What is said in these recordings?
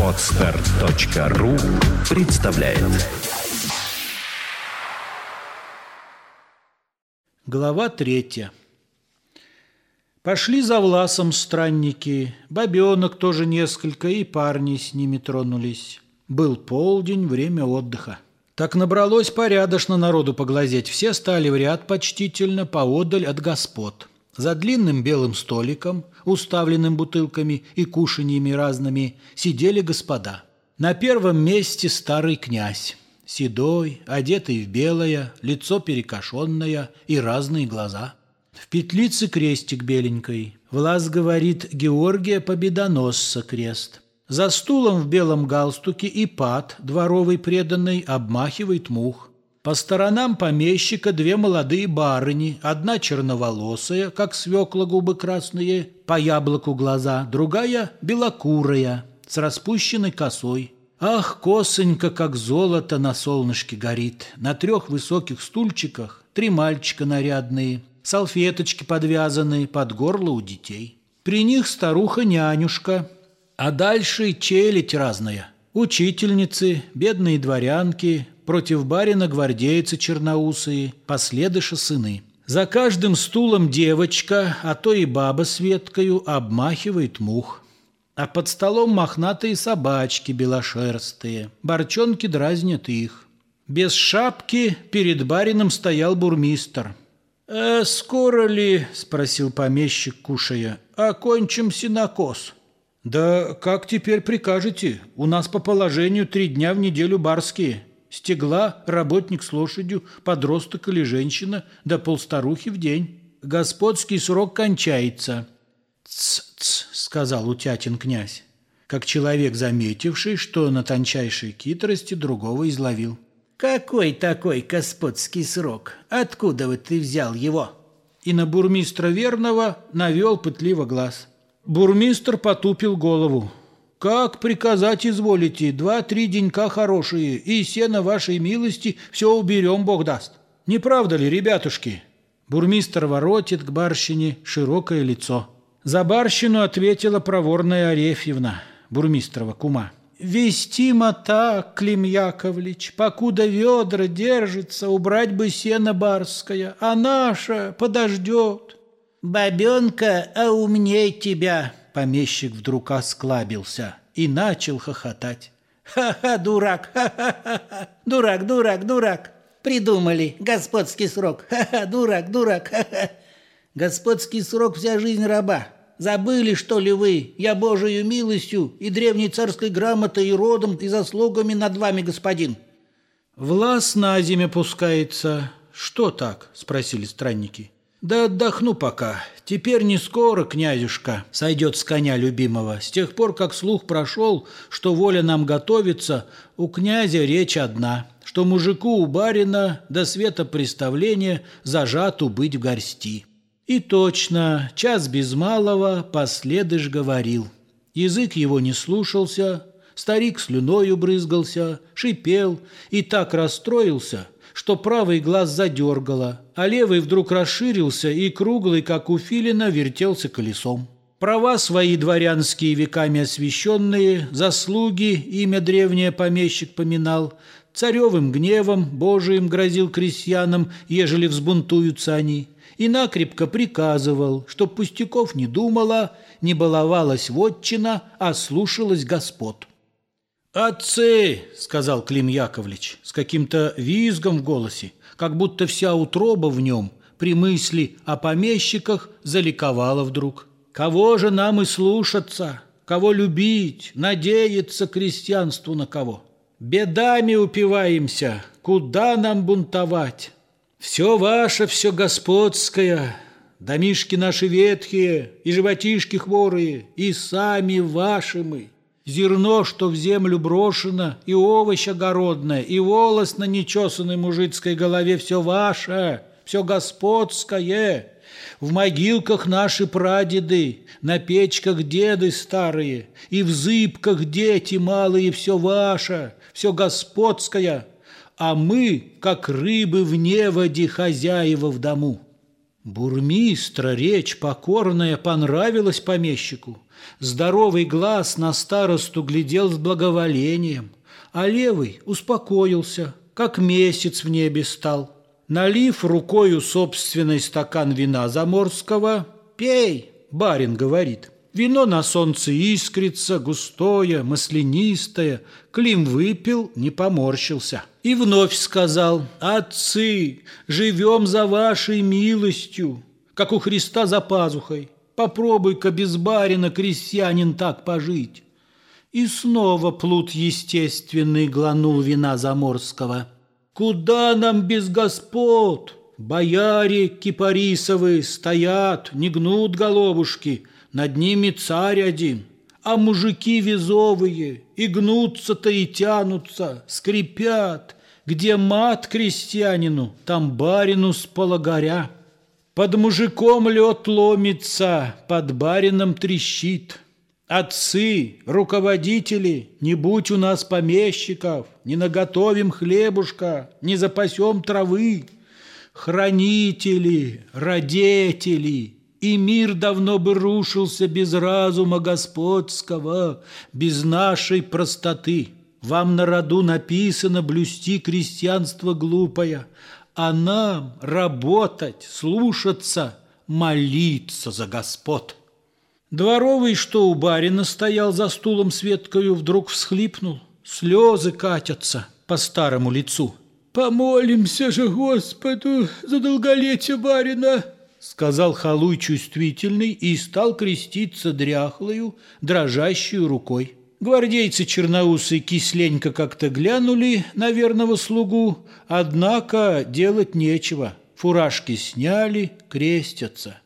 Отстар.ру представляет Глава третья. Пошли за Власом странники, бабенок тоже несколько, и парни с ними тронулись. Был полдень, время отдыха. Так набралось порядочно народу поглазеть. Все стали в ряд почтительно поодаль от господ. За длинным белым столиком, уставленным бутылками и кушаньями разными, сидели господа. На первом месте старый князь. Седой, одетый в белое, лицо перекошенное и разные глаза. В петлице крестик беленькой. Влас говорит Георгия Победоносца крест. За стулом в белом галстуке и пад, дворовый преданный, обмахивает мух. По сторонам помещика две молодые барыни, одна черноволосая, как свекла губы красные, по яблоку глаза, другая белокурая, с распущенной косой. Ах, косонька, как золото на солнышке горит. На трех высоких стульчиках три мальчика нарядные, салфеточки подвязанные под горло у детей. При них старуха-нянюшка, а дальше челядь разная. Учительницы, бедные дворянки, против барина гвардейцы черноусые, последыша сыны. За каждым стулом девочка, а то и баба с веткою обмахивает мух. А под столом мохнатые собачки белошерстые, борчонки дразнят их. Без шапки перед барином стоял бурмистр. «Э, «Скоро ли, — спросил помещик, кушая, — окончим синокос?» «Да как теперь прикажете? У нас по положению три дня в неделю барские. Стегла, работник с лошадью, подросток или женщина, да полстарухи в день. Господский срок кончается». «Ц-ц», — сказал Утятин князь, как человек, заметивший, что на тончайшей хитрости другого изловил. «Какой такой господский срок? Откуда вот ты взял его?» И на бурмистра верного навел пытливо глаз. Бурмистр потупил голову. «Как приказать изволите? Два-три денька хорошие, и сено вашей милости все уберем, Бог даст. Не правда ли, ребятушки?» Бурмистр воротит к барщине широкое лицо. За барщину ответила проворная Арефьевна, бурмистрова кума. «Вестимо так, Клим Яковлевич, покуда ведра держится, убрать бы сено барское, а наша подождет». «Бабенка, а умней тебя!» Помещик вдруг осклабился и начал хохотать. «Ха-ха, дурак! Ха-ха-ха! Дурак, дурак, дурак! Придумали! Господский срок! Ха-ха, дурак, дурак! Ха-ха! Господский срок вся жизнь раба! Забыли, что ли вы? Я Божию милостью и древней царской грамотой и родом и заслугами над вами, господин!» «Влас на зиме пускается. Что так?» – спросили странники. «Да отдохну пока. Теперь не скоро, князюшка, сойдет с коня любимого. С тех пор, как слух прошел, что воля нам готовится, у князя речь одна, что мужику у барина до света представления зажату быть в горсти». И точно, час без малого последыш говорил. Язык его не слушался, старик слюною брызгался, шипел и так расстроился, что правый глаз задергало, а левый вдруг расширился и круглый, как у филина, вертелся колесом. Права свои дворянские веками освященные, заслуги, имя древнее помещик поминал, царевым гневом Божиим грозил крестьянам, ежели взбунтуются они, и накрепко приказывал, чтоб пустяков не думала, не баловалась вотчина, а слушалась господ. «Отцы!» — сказал Клим Яковлевич с каким-то визгом в голосе, как будто вся утроба в нем при мысли о помещиках заликовала вдруг. «Кого же нам и слушаться? Кого любить? Надеяться крестьянству на кого? Бедами упиваемся, куда нам бунтовать? Все ваше, все господское, домишки наши ветхие и животишки хворые, и сами ваши мы». Зерно, что в землю брошено, и овощ огородное, и волос на нечесанной мужицкой голове – все ваше, все господское. В могилках наши прадеды, на печках деды старые, и в зыбках дети малые – все ваше, все господское. А мы, как рыбы в неводе, хозяева в дому. Бурмистра речь покорная понравилась помещику. Здоровый глаз на старосту глядел с благоволением, а левый успокоился, как месяц в небе стал. Налив рукою собственный стакан вина заморского, «Пей!» – барин говорит. Вино на солнце искрится, густое, маслянистое. Клим выпил, не поморщился. И вновь сказал, «Отцы, живем за вашей милостью, как у Христа за пазухой. Попробуй-ка без барина, крестьянин, так пожить». И снова плут естественный гланул вина заморского. «Куда нам без господ? Бояре кипарисовы стоят, не гнут головушки, над ними царь один, а мужики визовые и гнутся-то и тянутся, скрипят. Где мат крестьянину, там барину с полагаря. Под мужиком лед ломится, под барином трещит. Отцы, руководители, не будь у нас помещиков, не наготовим хлебушка, не запасем травы. Хранители, родители, и мир давно бы рушился без разума господского, без нашей простоты. Вам на роду написано блюсти крестьянство глупое, а нам работать, слушаться, молиться за господ. Дворовый, что у барина стоял за стулом с вдруг всхлипнул. Слезы катятся по старому лицу. «Помолимся же Господу за долголетие барина!» сказал халуй чувствительный и стал креститься дряхлою, дрожащую рукой. Гвардейцы черноусые кисленько как-то глянули на верного слугу, однако делать нечего. Фуражки сняли, крестятся.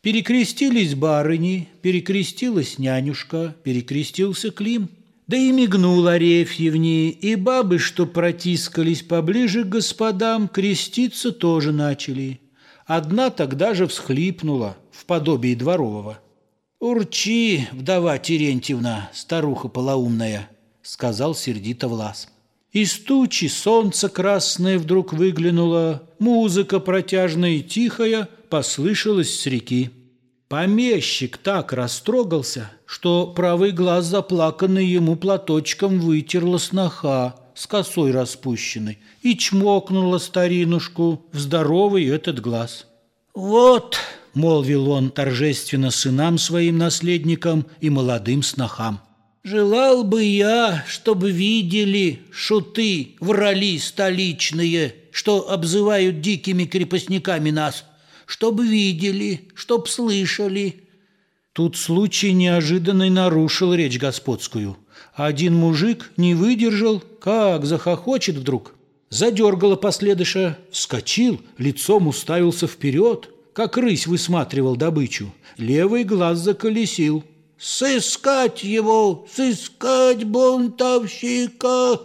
Перекрестились барыни, перекрестилась нянюшка, перекрестился Клим. Да и мигнул Арефьевне, и бабы, что протискались поближе к господам, креститься тоже начали. Одна тогда же всхлипнула в подобии дворового. «Урчи, вдова Терентьевна, старуха полоумная», — сказал сердито Влас. Из тучи солнце красное вдруг выглянуло, музыка протяжная и тихая послышалась с реки. Помещик так растрогался, что правый глаз заплаканный ему платочком вытерла сноха, с косой распущенной и чмокнула старинушку в здоровый этот глаз. «Вот», — молвил он торжественно сынам своим наследникам и молодым снохам, «желал бы я, чтобы видели шуты, врали столичные, что обзывают дикими крепостниками нас, чтобы видели, чтоб слышали». Тут случай неожиданный нарушил речь господскую — один мужик не выдержал, как захохочет вдруг. Задергало последыша, вскочил, лицом уставился вперед, как рысь высматривал добычу. Левый глаз заколесил. «Сыскать его! Сыскать бунтовщика!»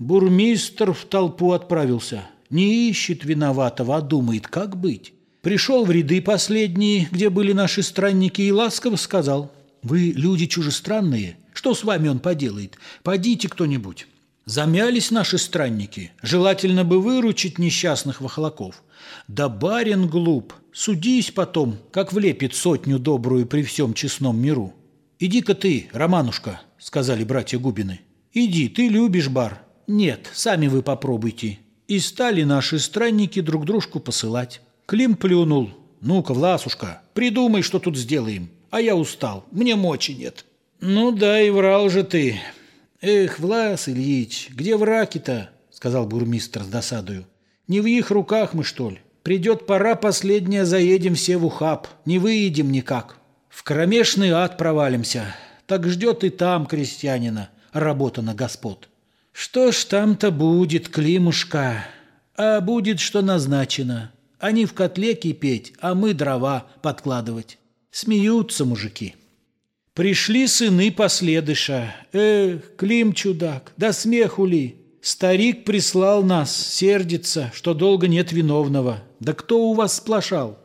Бурмистр в толпу отправился. Не ищет виноватого, а думает, как быть. Пришел в ряды последние, где были наши странники, и ласково сказал, «Вы люди чужестранные, что с вами он поделает? Подите кто-нибудь. Замялись наши странники. Желательно бы выручить несчастных вахлаков. Да барин глуп. Судись потом, как влепит сотню добрую при всем честном миру. «Иди-ка ты, Романушка», — сказали братья Губины. «Иди, ты любишь бар». «Нет, сами вы попробуйте». И стали наши странники друг дружку посылать. Клим плюнул. «Ну-ка, Власушка, придумай, что тут сделаем. А я устал, мне мочи нет». «Ну да, и врал же ты. Эх, Влас Ильич, где враки-то?» — сказал бурмистр с досадою. «Не в их руках мы, что ли? Придет пора последняя, заедем все в ухаб. Не выедем никак. В кромешный ад провалимся. Так ждет и там крестьянина работа на господ. Что ж там-то будет, Климушка? А будет, что назначено. Они в котле кипеть, а мы дрова подкладывать. Смеются мужики». Пришли сыны последыша. Эх, Клим чудак, да смеху ли? Старик прислал нас, сердится, что долго нет виновного. Да кто у вас сплошал?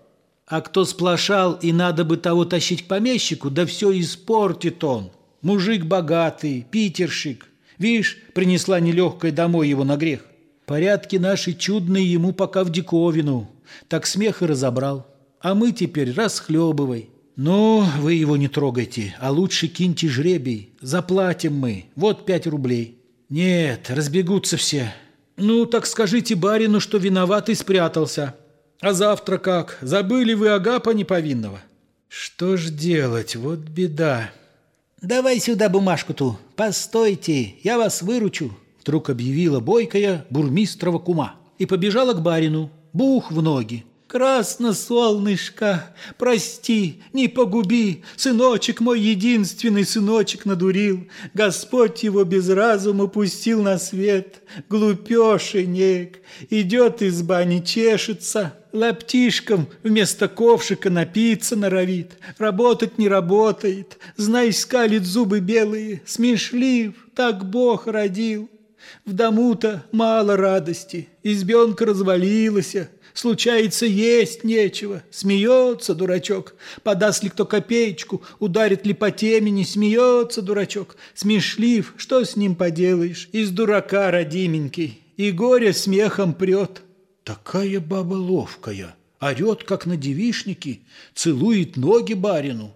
А кто сплошал, и надо бы того тащить к помещику, да все испортит он. Мужик богатый, питерщик. Видишь, принесла нелегкая домой его на грех. Порядки наши чудные ему пока в диковину. Так смех и разобрал. А мы теперь расхлебывай. Ну, вы его не трогайте, а лучше киньте жребий. Заплатим мы. Вот пять рублей. Нет, разбегутся все. Ну, так скажите барину, что виноват и спрятался. А завтра как? Забыли вы Агапа неповинного? Что ж делать? Вот беда. Давай сюда бумажку ту. Постойте, я вас выручу. Вдруг объявила бойкая бурмистрова кума и побежала к барину. Бух в ноги. Красно, солнышко, прости, не погуби, Сыночек мой единственный сыночек надурил, Господь его без разума пустил на свет, Глупешенек, идет из бани, чешется, Лаптишком вместо ковшика напиться норовит, Работать не работает, знай, скалит зубы белые, Смешлив, так Бог родил. В дому-то мало радости, избенка развалилась, Случается, есть нечего. Смеется дурачок. Подаст ли кто копеечку, ударит ли по темени, смеется дурачок. Смешлив, что с ним поделаешь? Из дурака родименький. И горе смехом прет. Такая баба ловкая. Орет, как на девишнике, целует ноги барину.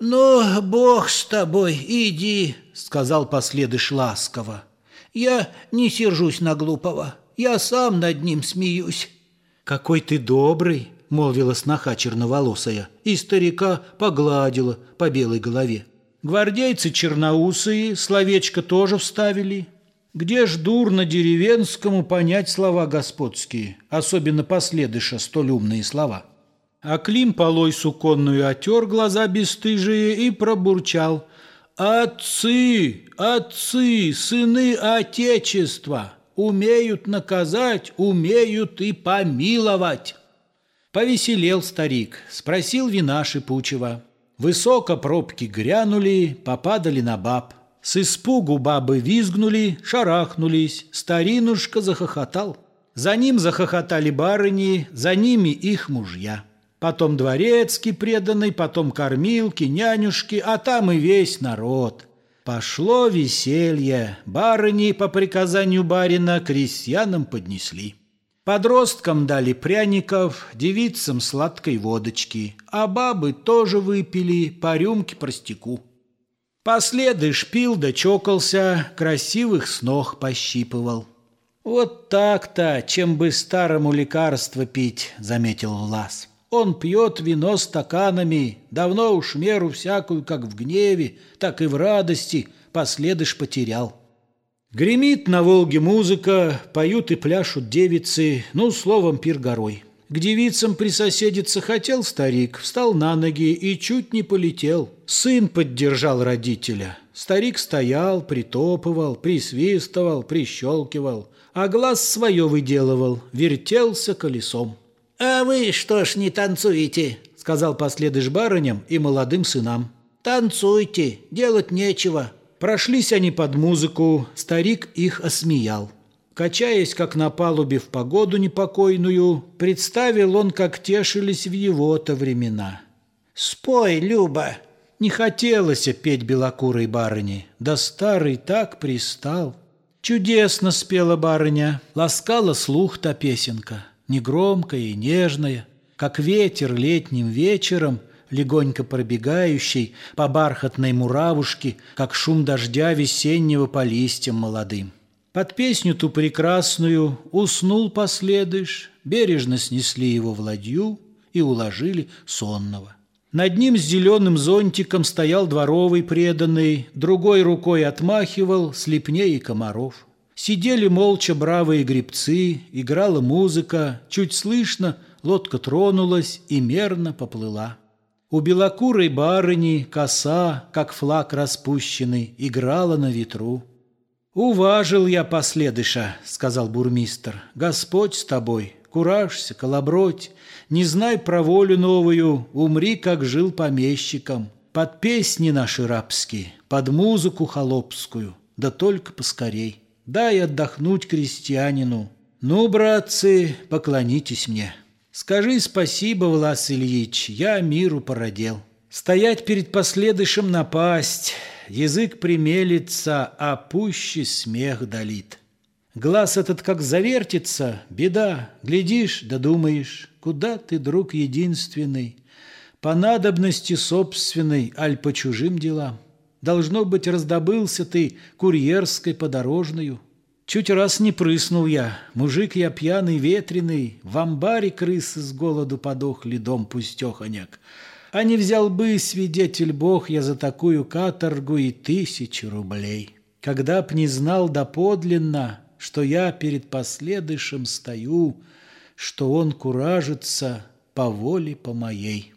«Ну, бог с тобой, иди», — сказал последыш ласково. «Я не сержусь на глупого, я сам над ним смеюсь». «Какой ты добрый!» — молвила сноха черноволосая, и старика погладила по белой голове. Гвардейцы черноусые словечко тоже вставили. Где ж дурно деревенскому понять слова господские, особенно последыша столь умные слова? А Клим полой суконную отер глаза бесстыжие и пробурчал. «Отцы, отцы, сыны Отечества!» Умеют наказать, умеют и помиловать. Повеселел старик, спросил вина шипучего. Высоко пробки грянули, попадали на баб. С испугу бабы визгнули, шарахнулись, старинушка захохотал. За ним захохотали барыни, за ними их мужья. Потом дворецкий преданный, потом кормилки, нянюшки, а там и весь народ. Пошло веселье, барыни по приказанию барина крестьянам поднесли. Подросткам дали пряников, девицам сладкой водочки, а бабы тоже выпили по рюмке простяку. Последы шпил да чокался, красивых снох пощипывал. «Вот так-то, чем бы старому лекарство пить», — заметил Лас. Он пьет вино стаканами, давно уж меру всякую, как в гневе, так и в радости, последыш потерял. Гремит на Волге музыка, поют и пляшут девицы, ну, словом, пир горой. К девицам присоседиться хотел старик, встал на ноги и чуть не полетел. Сын поддержал родителя. Старик стоял, притопывал, присвистывал, прищелкивал, а глаз свое выделывал, вертелся колесом. «А вы что ж не танцуете?» — сказал последыш барыням и молодым сынам. «Танцуйте, делать нечего». Прошлись они под музыку, старик их осмеял. Качаясь, как на палубе в погоду непокойную, представил он, как тешились в его-то времена. «Спой, Люба!» Не хотелось петь белокурой барыне, да старый так пристал. Чудесно спела барыня, ласкала слух та песенка негромкая и нежная, как ветер летним вечером, легонько пробегающий по бархатной муравушке, как шум дождя весеннего по листьям молодым. Под песню ту прекрасную уснул последыш, бережно снесли его в ладью и уложили сонного. Над ним с зеленым зонтиком стоял дворовый преданный, другой рукой отмахивал слепней и комаров. Сидели молча бравые грибцы, играла музыка, чуть слышно, лодка тронулась и мерно поплыла. У белокурой барыни коса, как флаг распущенный, играла на ветру. «Уважил я последыша», — сказал бурмистр, — «Господь с тобой, куражься, колобродь, не знай про волю новую, умри, как жил помещиком, под песни наши рабские, под музыку холопскую, да только поскорей». Дай отдохнуть крестьянину. Ну, братцы, поклонитесь мне. Скажи спасибо, Влас Ильич, я миру породел. Стоять перед последышем напасть, язык примелится, а пуще смех долит. Глаз этот как завертится, беда, глядишь, да думаешь, куда ты, друг единственный? По надобности собственной, аль по чужим делам. Должно быть, раздобылся ты курьерской подорожную. Чуть раз не прыснул я, мужик я пьяный, ветреный, В амбаре крысы с голоду подохли, дом пустеханяк. А не взял бы, свидетель Бог, я за такую каторгу и тысячу рублей. Когда б не знал доподлинно, что я перед последующим стою, Что он куражится по воле по моей.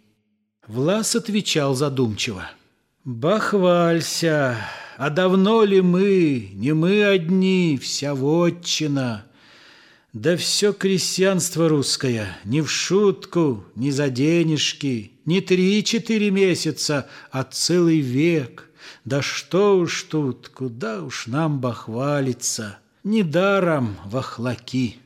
Влас отвечал задумчиво. «Бахвалься! А давно ли мы, не мы одни, вся вотчина? Да все крестьянство русское, не в шутку, не за денежки, не три-четыре месяца, а целый век. Да что уж тут, куда уж нам бахвалиться, недаром вахлаки».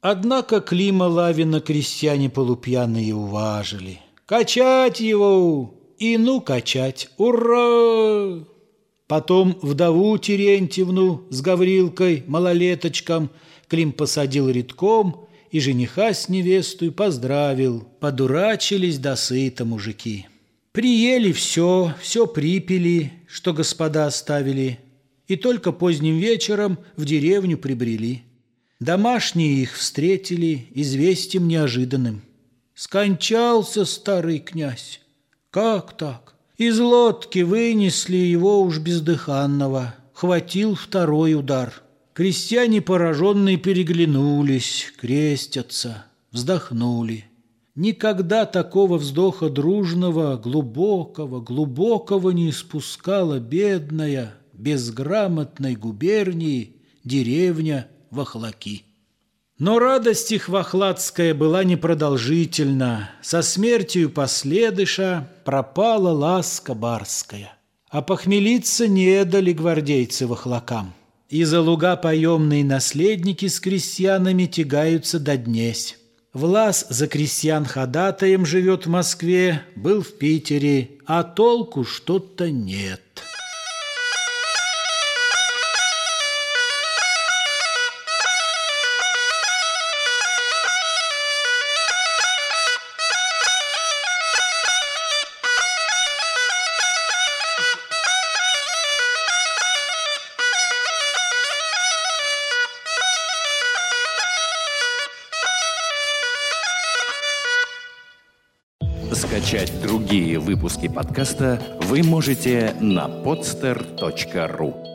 Однако Клима Лавина крестьяне полупьяные уважили. «Качать его! И ну качать! Ура!» Потом вдову Терентьевну с Гаврилкой, малолеточком, Клим посадил редком и жениха с невестой поздравил. Подурачились до сыта мужики. Приели все, все припили, что господа оставили, и только поздним вечером в деревню прибрели. Домашние их встретили известием неожиданным – Скончался старый князь. Как так? Из лодки вынесли его уж бездыханного. Хватил второй удар. Крестьяне пораженные переглянулись, крестятся, вздохнули. Никогда такого вздоха дружного, глубокого, глубокого не испускала бедная, безграмотной губернии деревня Вахлаки. Но радость их вахладская была непродолжительна. Со смертью последыша пропала ласка барская. А похмелиться не дали гвардейцы вахлакам. И за луга поемные наследники с крестьянами тягаются до днесь. Влас за крестьян ходатаем живет в Москве, был в Питере, а толку что-то нет. Выпуски подкаста вы можете на podster.ru